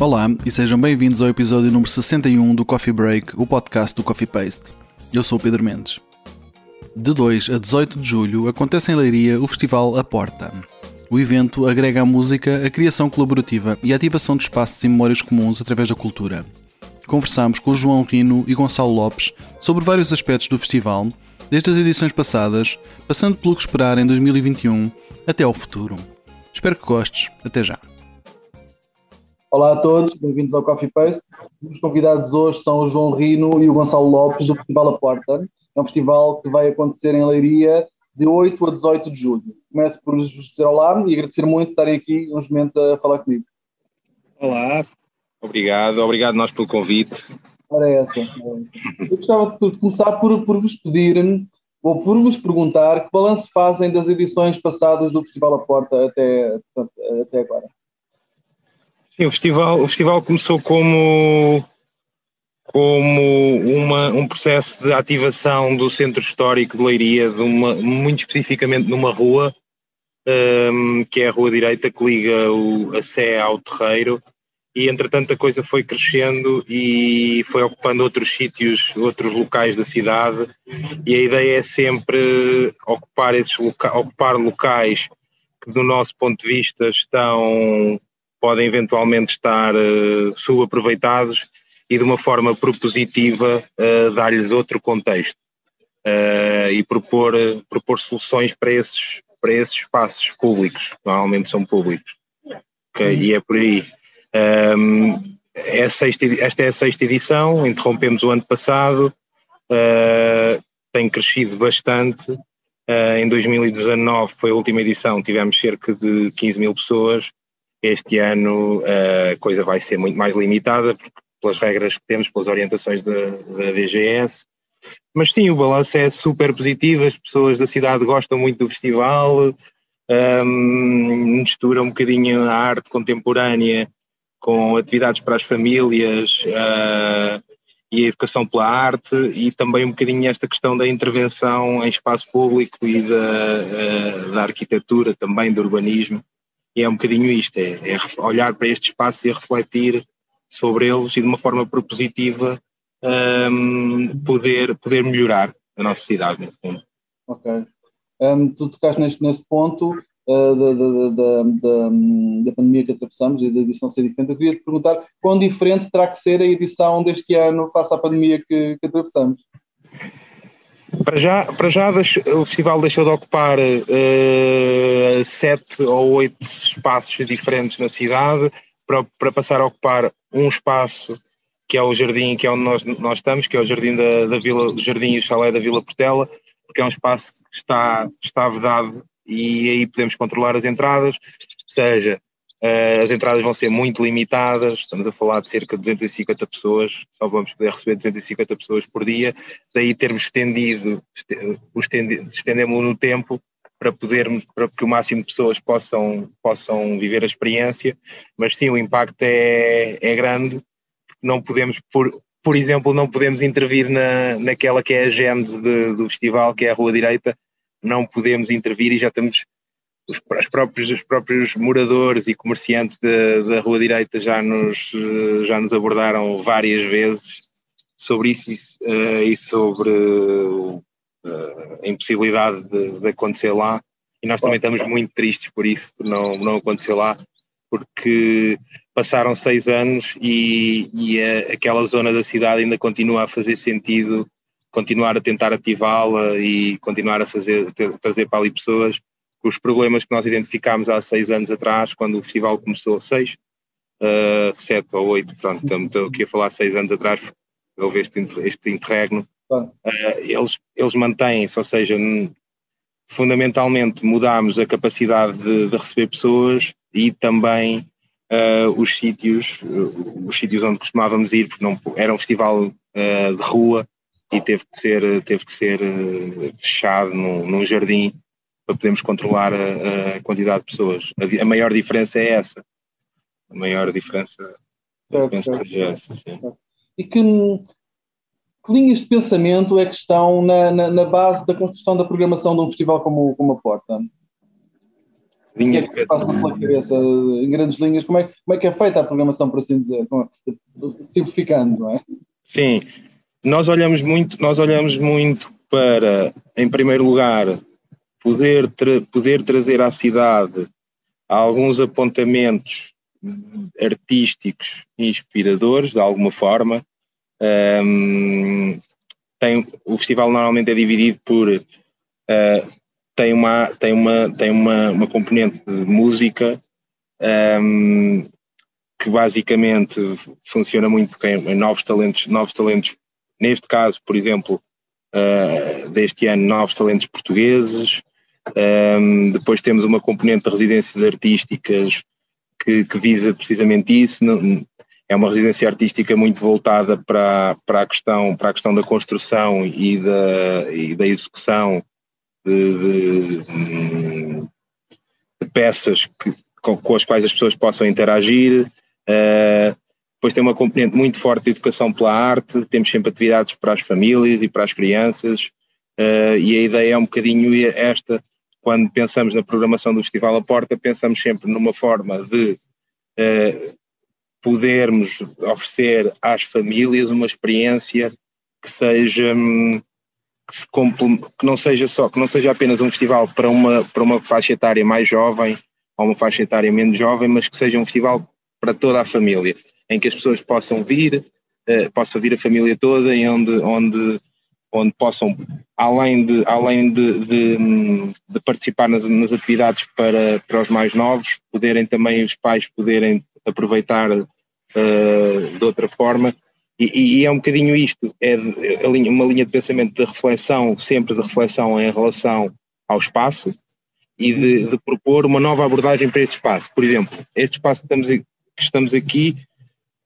Olá e sejam bem-vindos ao episódio número 61 do Coffee Break, o podcast do Coffee Paste. Eu sou o Pedro Mendes. De 2 a 18 de julho acontece em Leiria o Festival A Porta. O evento agrega à música a criação colaborativa e a ativação de espaços e memórias comuns através da cultura. Conversámos com João Rino e Gonçalo Lopes sobre vários aspectos do festival, desde as edições passadas, passando pelo que esperar em 2021 até ao futuro. Espero que gostes. Até já. Olá a todos, bem-vindos ao Coffee Paste. Os convidados hoje são o João Rino e o Gonçalo Lopes do Festival A Porta. É um festival que vai acontecer em Leiria de 8 a 18 de julho. Começo por vos dizer olá e agradecer muito estarem aqui uns momentos a falar comigo. Olá, obrigado, obrigado nós pelo convite. Ora é essa. Eu gostava de começar por, por vos pedir ou por vos perguntar que balanço fazem das edições passadas do Festival A Porta até, até agora. Sim, o festival, o festival começou como, como uma, um processo de ativação do centro histórico de Leiria, de uma, muito especificamente numa rua, um, que é a Rua Direita, que liga o, a Sé ao Terreiro, e entretanto a coisa foi crescendo e foi ocupando outros sítios, outros locais da cidade, e a ideia é sempre ocupar esses loca ocupar locais que do nosso ponto de vista estão podem eventualmente estar uh, subaproveitados e de uma forma propositiva uh, dar-lhes outro contexto uh, e propor, propor soluções para esses, para esses espaços públicos, normalmente são públicos. Okay? E é por aí. Um, é sexta, esta é a sexta edição, interrompemos o ano passado, tem crescido bastante. Em 2019 foi a última edição, tivemos cerca de 15 mil pessoas este ano a coisa vai ser muito mais limitada, pelas regras que temos, pelas orientações da, da DGS. Mas sim, o balanço é super positivo, as pessoas da cidade gostam muito do festival, um, mistura um bocadinho a arte contemporânea com atividades para as famílias uh, e a educação pela arte e também um bocadinho esta questão da intervenção em espaço público e da, uh, da arquitetura também, do urbanismo e é um bocadinho isto, é, é olhar para estes espaços e refletir sobre eles e de uma forma propositiva um, poder, poder melhorar a nossa cidade, nesse fundo. Ok. Um, tu tocaste neste, nesse ponto uh, da, da, da, da, pandemia que atravessamos e da edição ser diferente. Eu queria te perguntar quão diferente terá que ser a edição deste ano face à pandemia que, que atravessamos? Para já, para já o festival deixou de ocupar uh, sete ou oito espaços diferentes na cidade para, para passar a ocupar um espaço que é o jardim, que é onde nós, nós estamos, que é o jardim da, da Vila, o jardim e o chalé da Vila Portela, porque é um espaço que está, está vedado e aí podemos controlar as entradas, seja as entradas vão ser muito limitadas, estamos a falar de cerca de 250 pessoas, só vamos poder receber 250 pessoas por dia, daí termos estendido, estendemos no tempo para podermos, para que o máximo de pessoas possam, possam viver a experiência, mas sim, o impacto é, é grande, não podemos, por, por exemplo, não podemos intervir na, naquela que é a gênese do festival, que é a Rua Direita, não podemos intervir e já estamos os, os, próprios, os próprios moradores e comerciantes da Rua Direita já nos, já nos abordaram várias vezes sobre isso uh, e sobre uh, a impossibilidade de, de, acontecer lá. E nós também estamos muito tristes por isso, por não, não acontecer lá, porque passaram seis anos e, e a, aquela zona da cidade ainda continua a fazer sentido continuar a tentar ativá-la e continuar a fazer, trazer para ali pessoas os problemas que nós identificámos há seis anos atrás, quando o festival começou, seis, uh, sete ou oito, pronto, estou aqui a falar seis anos atrás, houve este, este interregno, uh, eles, eles mantêm-se, ou seja, fundamentalmente mudámos a capacidade de, de receber pessoas e também uh, os sítios, os sítios onde costumávamos ir, porque não, era um festival de rua e teve que ser, teve que ser fechado num, num jardim para podermos controlar a, a quantidade de pessoas. A, a, maior diferença é essa. A maior diferença certo, penso certo, que é essa. Sim. E que, que, linhas de pensamento é que estão na, na, na, base da construção da programação de um festival como, como a Porta? o que é que passa pela cabeça, em grandes linhas, como é, como é que é feita a programação, por assim dizer, simplificando, não é? Sim, nós olhamos muito, nós olhamos muito para, em primeiro lugar, poder, tra poder trazer à cidade alguns apontamentos artísticos inspiradores, de alguma forma. Um, tem, o festival normalmente é dividido por uh, tem uma tem uma tem uma, uma componente de música um, que basicamente funciona muito em novos talentos novos talentos neste caso por exemplo uh, deste ano novos talentos portugueses um, depois temos uma componente de residências artísticas que, que visa precisamente isso. É uma residência artística muito voltada para, para, a, questão, para a questão da construção e da, e da execução de, de, de peças que, com, com, as quais as pessoas possam interagir. Uh, depois tem uma componente muito forte de educação pela arte, temos sempre atividades para as famílias e para as crianças, uh, e a ideia é um bocadinho esta, quando pensamos na programação do Festival à Porta, pensamos sempre numa forma de uh, podermos oferecer às famílias uma experiência que seja hum, que, se que não seja só que não seja apenas um festival para uma para uma faixa etária mais jovem ou uma faixa etária menos jovem, mas que seja um festival para toda a família, em que as pessoas possam vir, uh, possa vir a família toda, e onde onde onde possam, além de, além de, de, de participar nas, nas, atividades para, para os mais novos, poderem também os pais poderem aproveitar uh, de outra forma. E, e, é um bocadinho isto, é uma linha de pensamento de reflexão, sempre de reflexão em relação ao espaço e de, de propor uma nova abordagem para este espaço. Por exemplo, este espaço que estamos, que estamos aqui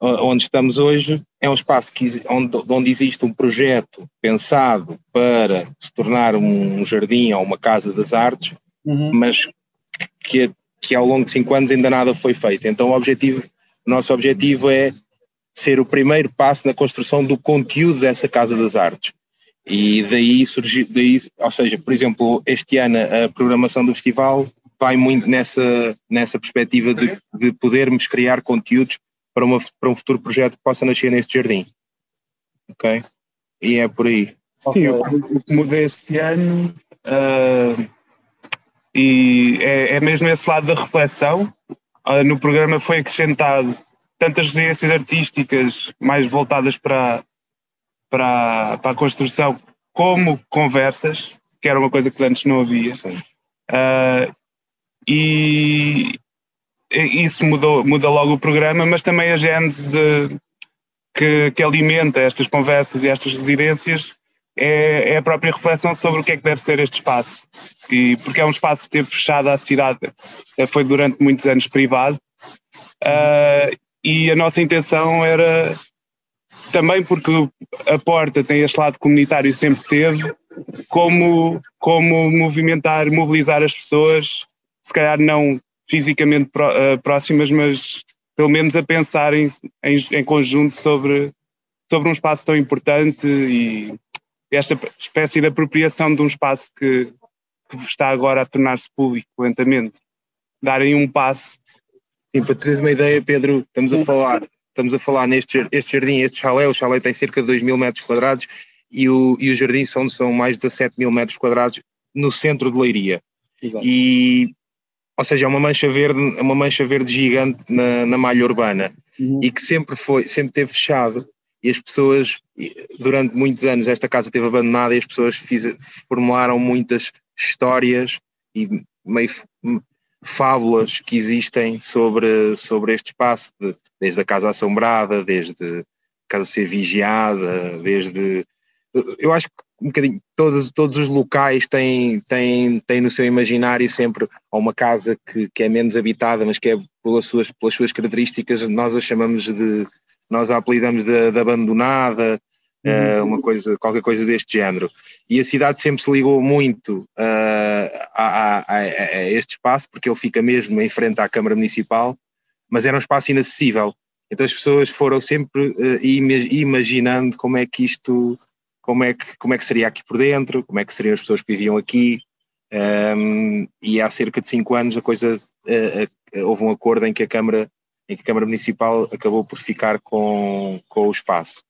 onde estamos hoje é um espaço que, onde, onde existe um projeto pensado para se tornar um jardim ou uma casa das artes, uhum. mas que, que ao longo de cinco anos ainda nada foi feito. Então o objetivo, o nosso objetivo é ser o primeiro passo na construção do conteúdo dessa casa das artes. E daí surgiu, daí, ou seja, por exemplo, este ano a programação do festival vai muito nessa, nessa perspectiva de, de podermos criar conteúdos para, uma, para um futuro projeto que possa nascer neste jardim. Ok? E é por aí. Sim, okay. o que mudei este ano uh, e é, é, mesmo esse lado da reflexão. Uh, no programa foi acrescentado tantas residências artísticas mais voltadas para, para, para a construção, como conversas, que era uma coisa que antes não havia. Uh, e, isso mudou, muda logo o programa, mas também a gênese de, que, que alimenta estas conversas e estas residências é, é, a própria reflexão sobre o que é que deve ser este espaço. E, porque é um espaço que teve fechado à cidade, eh, foi durante muitos anos privado, uh, e a nossa intenção era, também porque a porta tem este lado comunitário sempre teve, como, como movimentar, mobilizar as pessoas, se calhar não fisicamente uh, próximas, mas pelo menos a pensar em, em, em, conjunto sobre, sobre um espaço tão importante e esta espécie de apropriação de um espaço que, que está agora a tornar-se público lentamente. Darem um passo. Sim, para teres uma ideia, Pedro, estamos a falar, estamos a falar neste este jardim, este chalé, o chalé tem cerca de 2 mil metros quadrados e o, e o jardim são, são mais de 17 mil metros quadrados no centro de Leiria. Exato. E ou seja, é uma mancha verde, é uma mancha verde gigante na, na malha urbana uhum. e que sempre foi, sempre teve fechado e as pessoas, durante muitos anos, esta casa esteve abandonada e as pessoas fiz, formularam muitas histórias e meio fábulas que existem sobre, sobre este espaço, de, desde a casa assombrada, desde a casa ser vigiada, desde. Eu acho que um bocadinho, todos, todos os locais têm, têm, têm no seu imaginário sempre uma casa que, que é menos habitada, mas que é pelas suas, pelas suas características, nós a chamamos de, nós a apelidamos de, de abandonada, uh, uma coisa, qualquer coisa deste género. E a cidade sempre se ligou muito uh, a, a, a, este espaço, porque ele fica mesmo em frente à Câmara Municipal, mas era um espaço inacessível. Então as pessoas foram sempre uh, imaginando como é que isto como é que, como é que seria aqui por dentro, como é que seriam as pessoas que viviam aqui. Um, e há cerca de cinco anos a coisa uh, uh, houve um acordo em que a Câmara em que a Câmara Municipal acabou por ficar com, com o espaço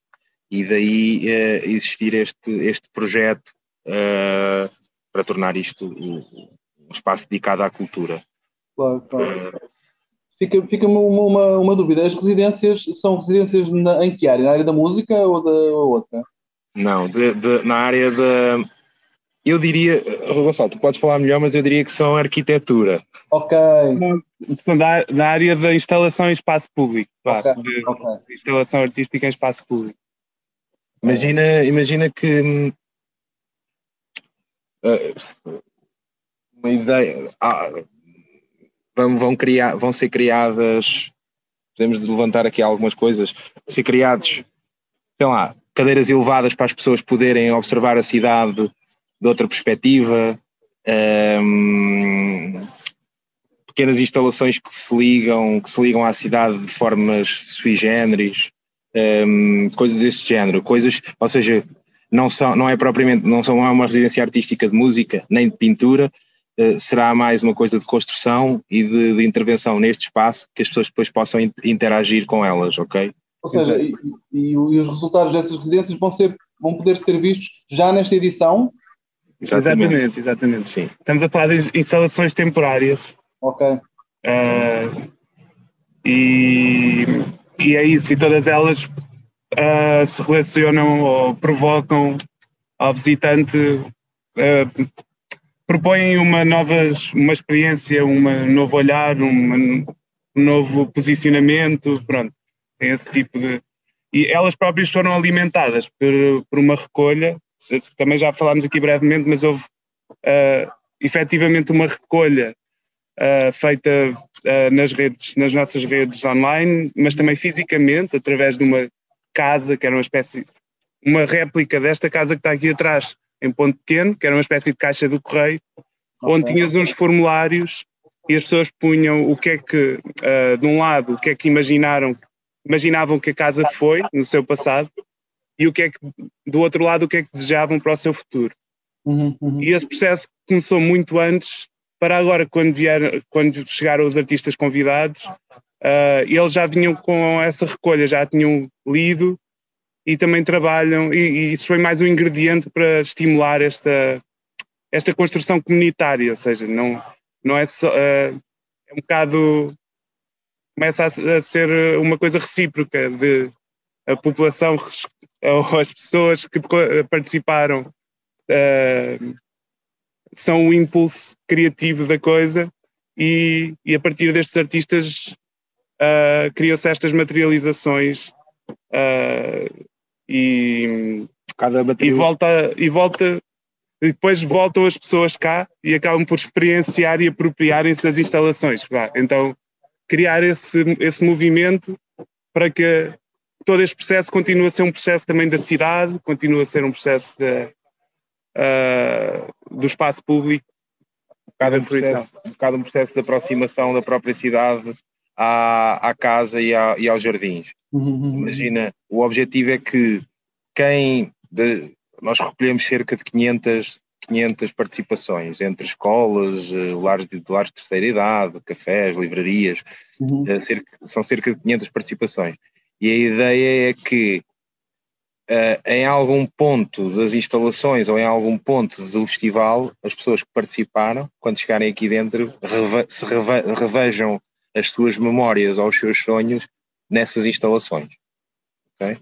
e daí uh, existir este, este projeto para tornar isto um, um, espaço dedicado à cultura. Claro, claro. Fica, fica uma, uma, uma, dúvida, as residências são residências na, em que área? Na área da música ou da ou outra? Não, de, de, na área da, eu diria, Gonçalo, tu podes falar melhor, mas eu diria que são arquitetura. Ok. Da, da área da instalação em espaço público, claro, okay. De, okay. de instalação artística em espaço público. Imagina, imagina que uh, uma ideia ah, vão, vão, criar, vão ser criadas, podemos levantar aqui algumas coisas, ser criados, sei lá, cadeiras elevadas para as pessoas poderem observar a cidade de outra perspectiva, um, pequenas instalações que se ligam, que se ligam à cidade de formas sui generis, um, coisas desse género, coisas, ou seja, não são, não é propriamente, não são uma residência artística de música nem de pintura, uh, será mais uma coisa de construção e de, de, intervenção neste espaço que as pessoas depois possam interagir com elas, ok? Ou seja, e, e, e os resultados dessas residências vão ser, vão poder ser vistos já nesta edição Exatamente. exatamente, exatamente. Sim. Estamos a falar de instalações temporárias. Ok. Uh, e, e é isso, e todas elas uh, se relacionam ou provocam ao visitante, uh, propõem uma nova uma experiência, um novo olhar, um novo posicionamento, pronto, tem esse tipo de. E elas próprias foram alimentadas por, por uma recolha também já falámos aqui brevemente, mas houve uh, efetivamente uma recolha uh, feita uh, nas redes, nas nossas redes online, mas também fisicamente, através de uma casa, que era uma espécie, uma réplica desta casa que está aqui atrás, em Ponto Pequeno, que era uma espécie de caixa do correio, okay. onde tinhas uns formulários e as pessoas punham o que é que, uh, de um lado, o que é que imaginaram, imaginavam que a casa foi no seu passado, e o que é que, do outro lado, o que é que desejavam para o seu futuro. Uhum, uhum. E esse processo começou muito antes, para agora, quando, vier, quando chegaram os artistas convidados, uh, eles já vinham com essa recolha, já tinham lido e também trabalham, e, e isso foi mais um ingrediente para estimular esta, esta construção comunitária, ou seja, não, não é só. Uh, é um bocado. Começa a, ser uma coisa recíproca de a população ou as pessoas que participaram uh, são o impulso criativo da coisa e, e a partir destes artistas uh, criam-se estas materializações uh, e, e volta e volta e depois voltam as pessoas cá e acabam por experienciar e apropriarem-se das instalações. Então, criar esse, esse movimento para que todo este processo continua a ser um processo também da cidade, continua a ser um processo de, uh, do espaço público. Cada um, processo, cada um processo de aproximação da própria cidade à, à casa e, à, e aos jardins. Uhum. Imagina, o objetivo é que quem. De, nós recolhemos cerca de 500, 500 participações entre escolas, uh, lares, de, lares de terceira idade, cafés, livrarias, uhum. uh, cerca, são cerca de 500 participações. E a ideia é que uh, em algum ponto das instalações ou em algum ponto do festival, as pessoas que participaram, quando chegarem aqui dentro, reve se reve revejam as suas memórias ou os seus sonhos nessas instalações. Okay?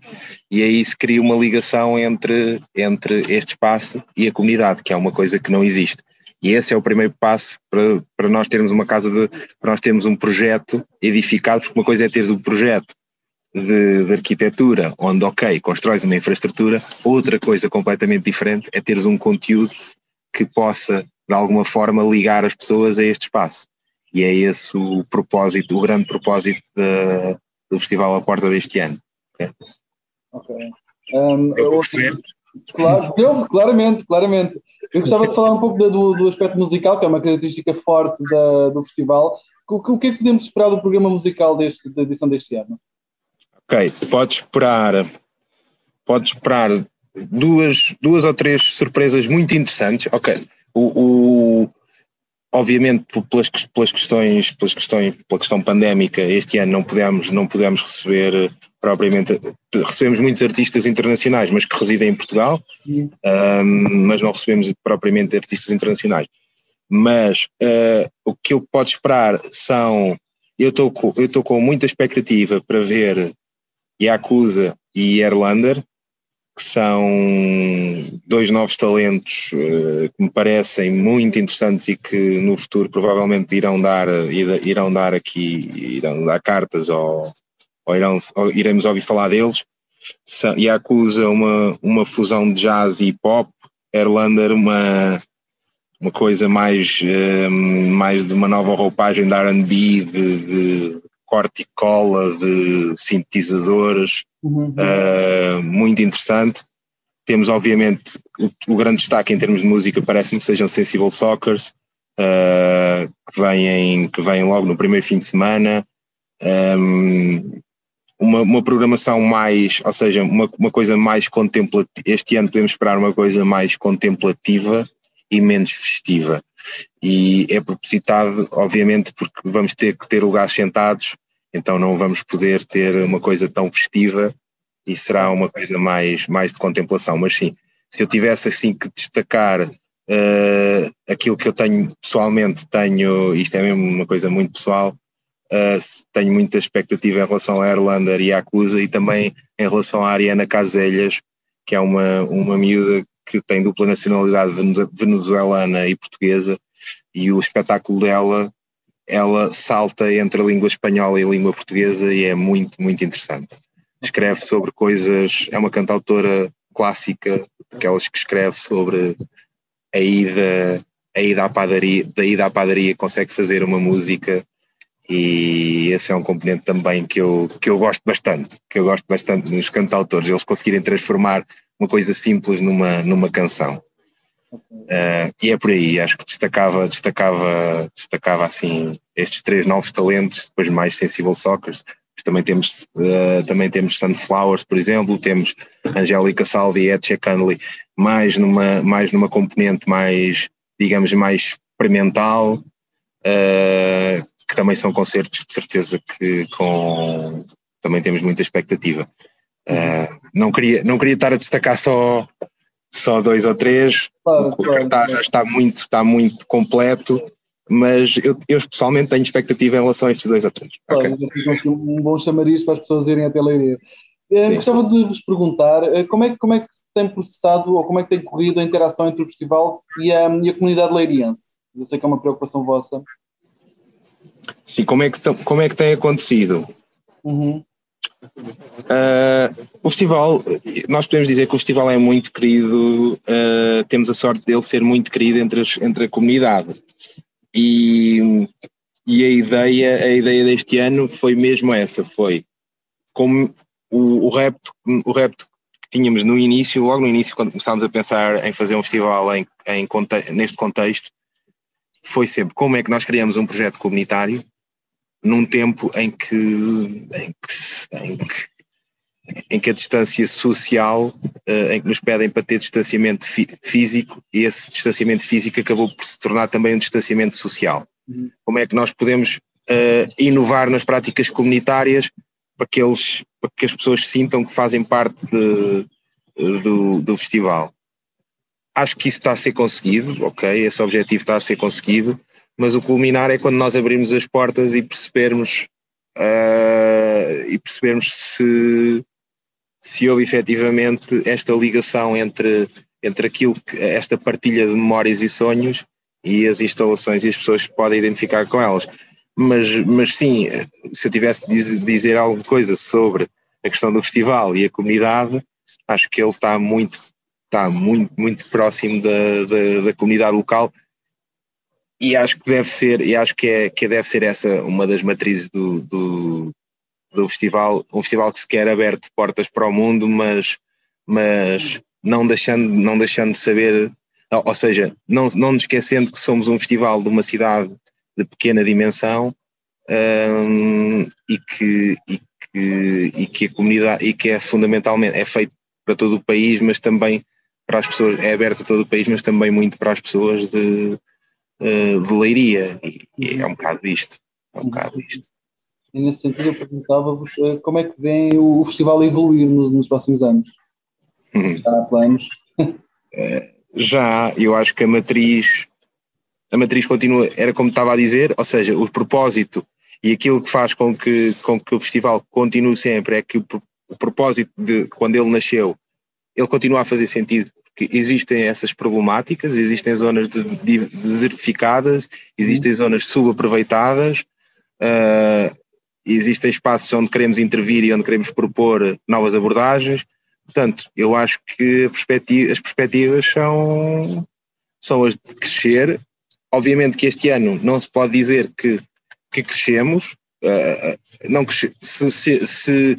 E aí se cria uma ligação entre, entre este espaço e a comunidade, que é uma coisa que não existe. E esse é o primeiro passo para, para nós termos uma casa de, para nós termos um projeto edificado, porque uma coisa é teres um projeto de, de, arquitetura, onde, ok, constróis uma infraestrutura, outra coisa completamente diferente é teres um conteúdo que possa, de alguma forma, ligar as pessoas a este espaço. E é esse o propósito, o grande propósito de, do Festival à Porta deste ano. Ok. Um, eu, claro, eu, claramente, claramente. Eu gostava de falar um pouco do, do aspecto musical, que é uma característica forte da, do festival. O, o que é que podemos esperar do programa musical deste, da edição deste ano? Ok, podes esperar, podes esperar duas, duas ou três surpresas muito interessantes. Ok, o, o obviamente pelas, pelas questões pelas questões pela questão pandémica este ano não pudemos não pudemos receber propriamente recebemos muitos artistas internacionais mas que residem em Portugal um, mas não recebemos propriamente artistas internacionais. Mas uh, o que eu pode esperar são eu estou eu estou com muita expectativa para ver Yakuza e Erlander que são dois novos talentos uh, que me parecem muito interessantes e que no futuro provavelmente irão dar, irão dar aqui, irão dar cartas ou, ou, irão, ou iremos ouvir falar deles. E acusa uma, uma fusão de jazz e pop, Erlander uma, uma coisa mais, eh, mais de uma nova roupagem de R&B, de, de corte e cola, de sintetizadores, uhum. uh, muito interessante. Temos, obviamente, o, o, grande destaque em termos de música, parece-me que sejam Sensible Soccers, uh, que, vêm, que vêm logo no primeiro fim de semana. Um, uma, uma, programação mais, ou seja, uma, uma coisa mais contemplativa. Este ano podemos esperar uma coisa mais contemplativa e menos festiva. E é propositado, obviamente, porque vamos ter que ter lugares sentados então não vamos poder ter uma coisa tão festiva e será uma coisa mais, mais de contemplação. Mas sim, se eu tivesse assim que destacar uh, aquilo que eu tenho pessoalmente, tenho, isto é mesmo uma coisa muito pessoal, uh, tenho muita expectativa em relação a Erlander e a Acusa e também em relação à Ariana Caselhas, que é uma, uma miúda que tem dupla nacionalidade venezuelana e portuguesa, e o espetáculo dela ela salta entre a língua espanhola e a língua portuguesa e é muito, muito interessante. Escreve sobre coisas, é uma cantautora clássica, daquelas que escreve sobre a ida, a ida à padaria, da ida à padaria consegue fazer uma música e esse é um componente também que eu, que eu gosto bastante, que eu gosto bastante nos cantautores, eles conseguirem transformar uma coisa simples numa, numa canção. Uh, e é por aí, acho que destacava, destacava, destacava assim estes três novos talentos, depois mais Sensible Soccer, também temos, uh, também temos Sunflowers, por exemplo, temos Angélica Salvi e Etche Cunley, mais numa, mais numa componente mais, digamos, mais experimental, uh, que também são concertos de certeza que com, também temos muita expectativa. não, queria, não queria estar a destacar só só dois ou três. Claro, o claro, cartaz já está muito, está muito completo, mas eu, eu pessoalmente tenho expectativa em relação a estes dois ou três. Claro, okay. um bom chamariz para as pessoas irem até leiria. Eh, gostava de vos perguntar eh, como é, que, como é que se tem processado ou como é que tem corrido a interação entre o festival e a, e a comunidade leiriense? Eu sei que é uma preocupação vossa. Sim, como é que, como é que tem acontecido? Uhum. Uh, o festival, nós podemos dizer que o festival é muito querido, uh, temos a sorte dele ser muito querido entre, as, entre a comunidade. E, e a ideia, a ideia deste ano foi mesmo essa, foi como o, o repto, o repto que tínhamos no início, logo no início, quando começámos a pensar em fazer um festival em, em neste contexto, foi sempre como é que nós criamos um projeto comunitário num tempo em que, em que, em que, em que a distância social, uh, em que nos pedem para ter distanciamento físico, e esse distanciamento físico acabou por se tornar também um distanciamento social. Uhum. Como é que nós podemos uh, inovar nas práticas comunitárias para que, eles, para que as pessoas sintam que fazem parte de, do, do festival? Acho que isso está a ser conseguido, ok? Esse objetivo está a ser conseguido mas o culminar é quando nós abrimos as portas e percebermos uh, e percebermos se, se houve efetivamente esta ligação entre, entre aquilo que esta partilha de memórias e sonhos e as instalações e as pessoas que podem identificar com elas. Mas, mas sim, se eu tivesse de dizer alguma coisa sobre a questão do festival e a comunidade, acho que ele está muito, está muito, muito próximo da, da, da comunidade local. E acho que deve ser, e acho que, é, que deve ser essa uma das matrizes do, do, do festival, um festival que se quer aberto portas para o mundo, mas, mas não, deixando, não deixando de saber, ou seja, não, não nos esquecendo que somos um festival de uma cidade de pequena dimensão um, e, que, e, que, e que a comunidade, e que é fundamentalmente, é feito para todo o país, mas também para as pessoas, é aberto a todo o país, mas também muito para as pessoas de, eh, de Leiria. E, e é um bocado isto. É um bocado isto. E nesse sentido, eu perguntava-vos eh, como é que vem o festival evoluir nos, nos próximos anos. Uhum. Já há planos? Já, eu acho que a matriz, a matriz continua, era como estava a dizer, ou seja, o propósito e aquilo que faz com que, com que o festival continue sempre é que o, o propósito de quando ele nasceu, ele continua a fazer sentido, porque existem essas problemáticas, existem zonas de, de, desertificadas, existem uhum. zonas subaproveitadas, uh, existem espaços onde queremos intervir e onde queremos propor novas abordagens. Portanto, eu acho que perspectiva, as perspectivas são, são as de crescer. Obviamente que este ano não se pode dizer que, que crescemos, uh, não cresce, se, se, se,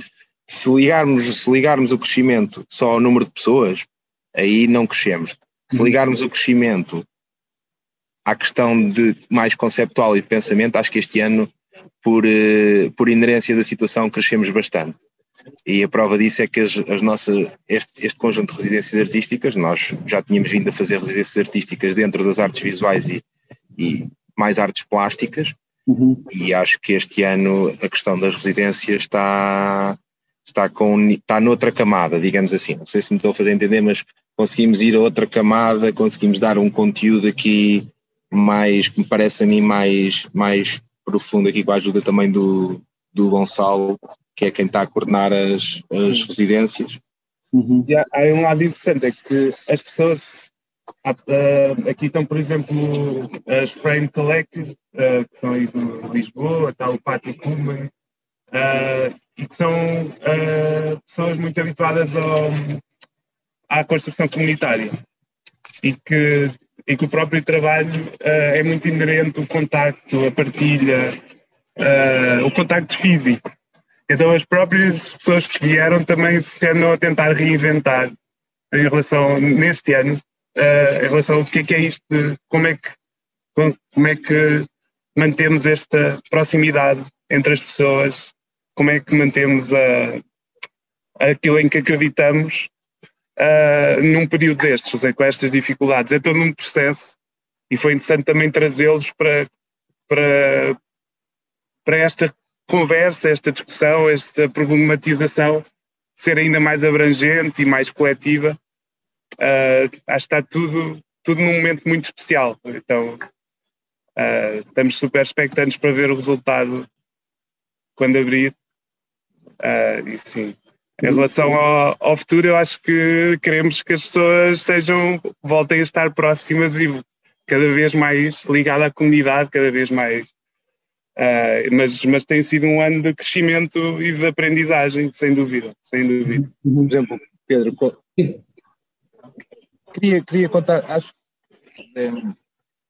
se, ligarmos, se ligarmos o crescimento só ao número de pessoas, aí não crescemos. Se uhum. ligarmos o crescimento à questão de mais conceptual e de pensamento, acho que este ano por, eh, por inerência da situação, crescemos bastante. E a prova disso é que as, as nossas, este, este conjunto de residências artísticas, nós já tínhamos vindo a fazer residências artísticas dentro das artes visuais e, e mais artes plásticas, uhum. e acho que este ano a questão das residências está, está, com, está noutra camada, digamos assim. Não sei se me estou a fazer entender, mas conseguimos ir a outra camada, conseguimos dar um conteúdo aqui mais, que me parece a mim mais, mais profundo aqui com a ajuda também do, do Gonçalo, que é quem está a coordenar as, as residências. Uhum. E há, há, um lado interessante, é que as pessoas, uh, aqui estão, por exemplo, as Frame Collective, uh, que são aí de Lisboa, está o Pátio Kuhlman, uh, e que são pessoas muito habituadas ao, à construção comunitária e que e que o próprio trabalho uh, é muito inerente o contacto, a partilha, uh, o contacto físico. Então as próprias pessoas que vieram também se andam a tentar reinventar em relação, neste ano, uh, em relação ao que é que é isto, como é que, como é que mantemos esta proximidade entre as pessoas, como é que mantemos a, aquilo em que acreditamos uh, num período destes, com estas dificuldades. É todo um processo e foi interessante também trazê-los para, para, para esta conversa, esta discussão, esta problematização ser ainda mais abrangente e mais coletiva. Uh, acho que está tudo, tudo num momento muito especial. Então, uh, estamos super expectantes para ver o resultado quando abrir. Uh, e sim, em relação ao, ao, futuro, eu acho que queremos que as pessoas estejam, voltem a estar próximas e cada vez mais ligadas à comunidade, cada vez mais. Uh, mas, mas tem sido um ano de crescimento e de aprendizagem, sem dúvida, sem dúvida. Por exemplo, Pedro, queria, queria contar, acho que é,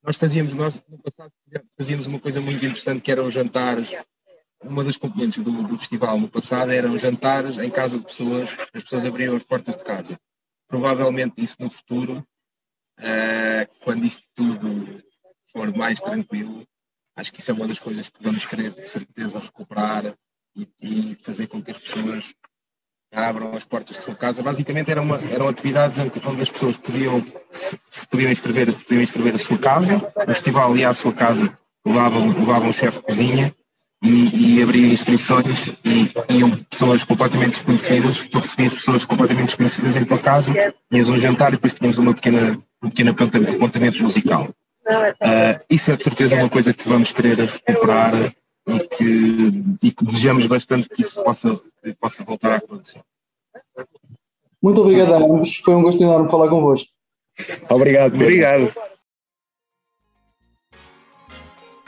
nós fazíamos, nós no passado fazíamos uma coisa muito interessante que eram jantares uma das componentes do, do, festival no passado eram jantares em casa de pessoas, as pessoas abriam as portas de casa. Provavelmente isso no futuro, uh, quando isto tudo for mais tranquilo, acho que isso é uma das coisas que vamos querer de certeza recuperar e, e fazer com que as pessoas abram as portas de sua casa. Basicamente eram, uma, eram atividades onde as pessoas podiam, se, podiam, inscrever, podiam inscrever a sua casa, o festival ia à sua casa, levavam, levavam um chefe de cozinha e, e abria inscrições e iam pessoas completamente desconhecidas, tu recebias pessoas completamente desconhecidas em tua casa, tinhas um jantar e depois tínhamos uma pequena, um pequeno apontamento musical. Uh, isso é de certeza uma coisa que vamos querer recuperar e que, e que desejamos bastante que isso possa, possa voltar a acontecer. Muito obrigado a ambos, foi um gosto enorme falar convosco. Obrigado. Pedro. Obrigado.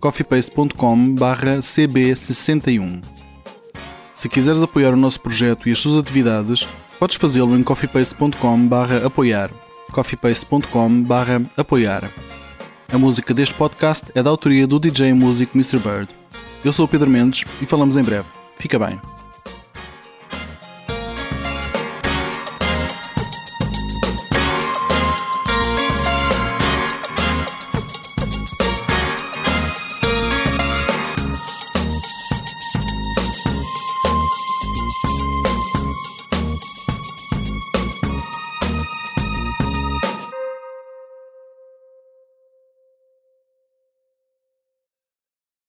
coffeepaste.com/cb61. Se quiseres apoiar o nosso projeto e as suas atividades, podes fazê-lo em coffeepaste.com/apoiar coffeepaste.com apoiar. A música deste podcast é da autoria do DJ músico Mr. Bird. Eu sou o Pedro Mendes e falamos em breve. Fica bem.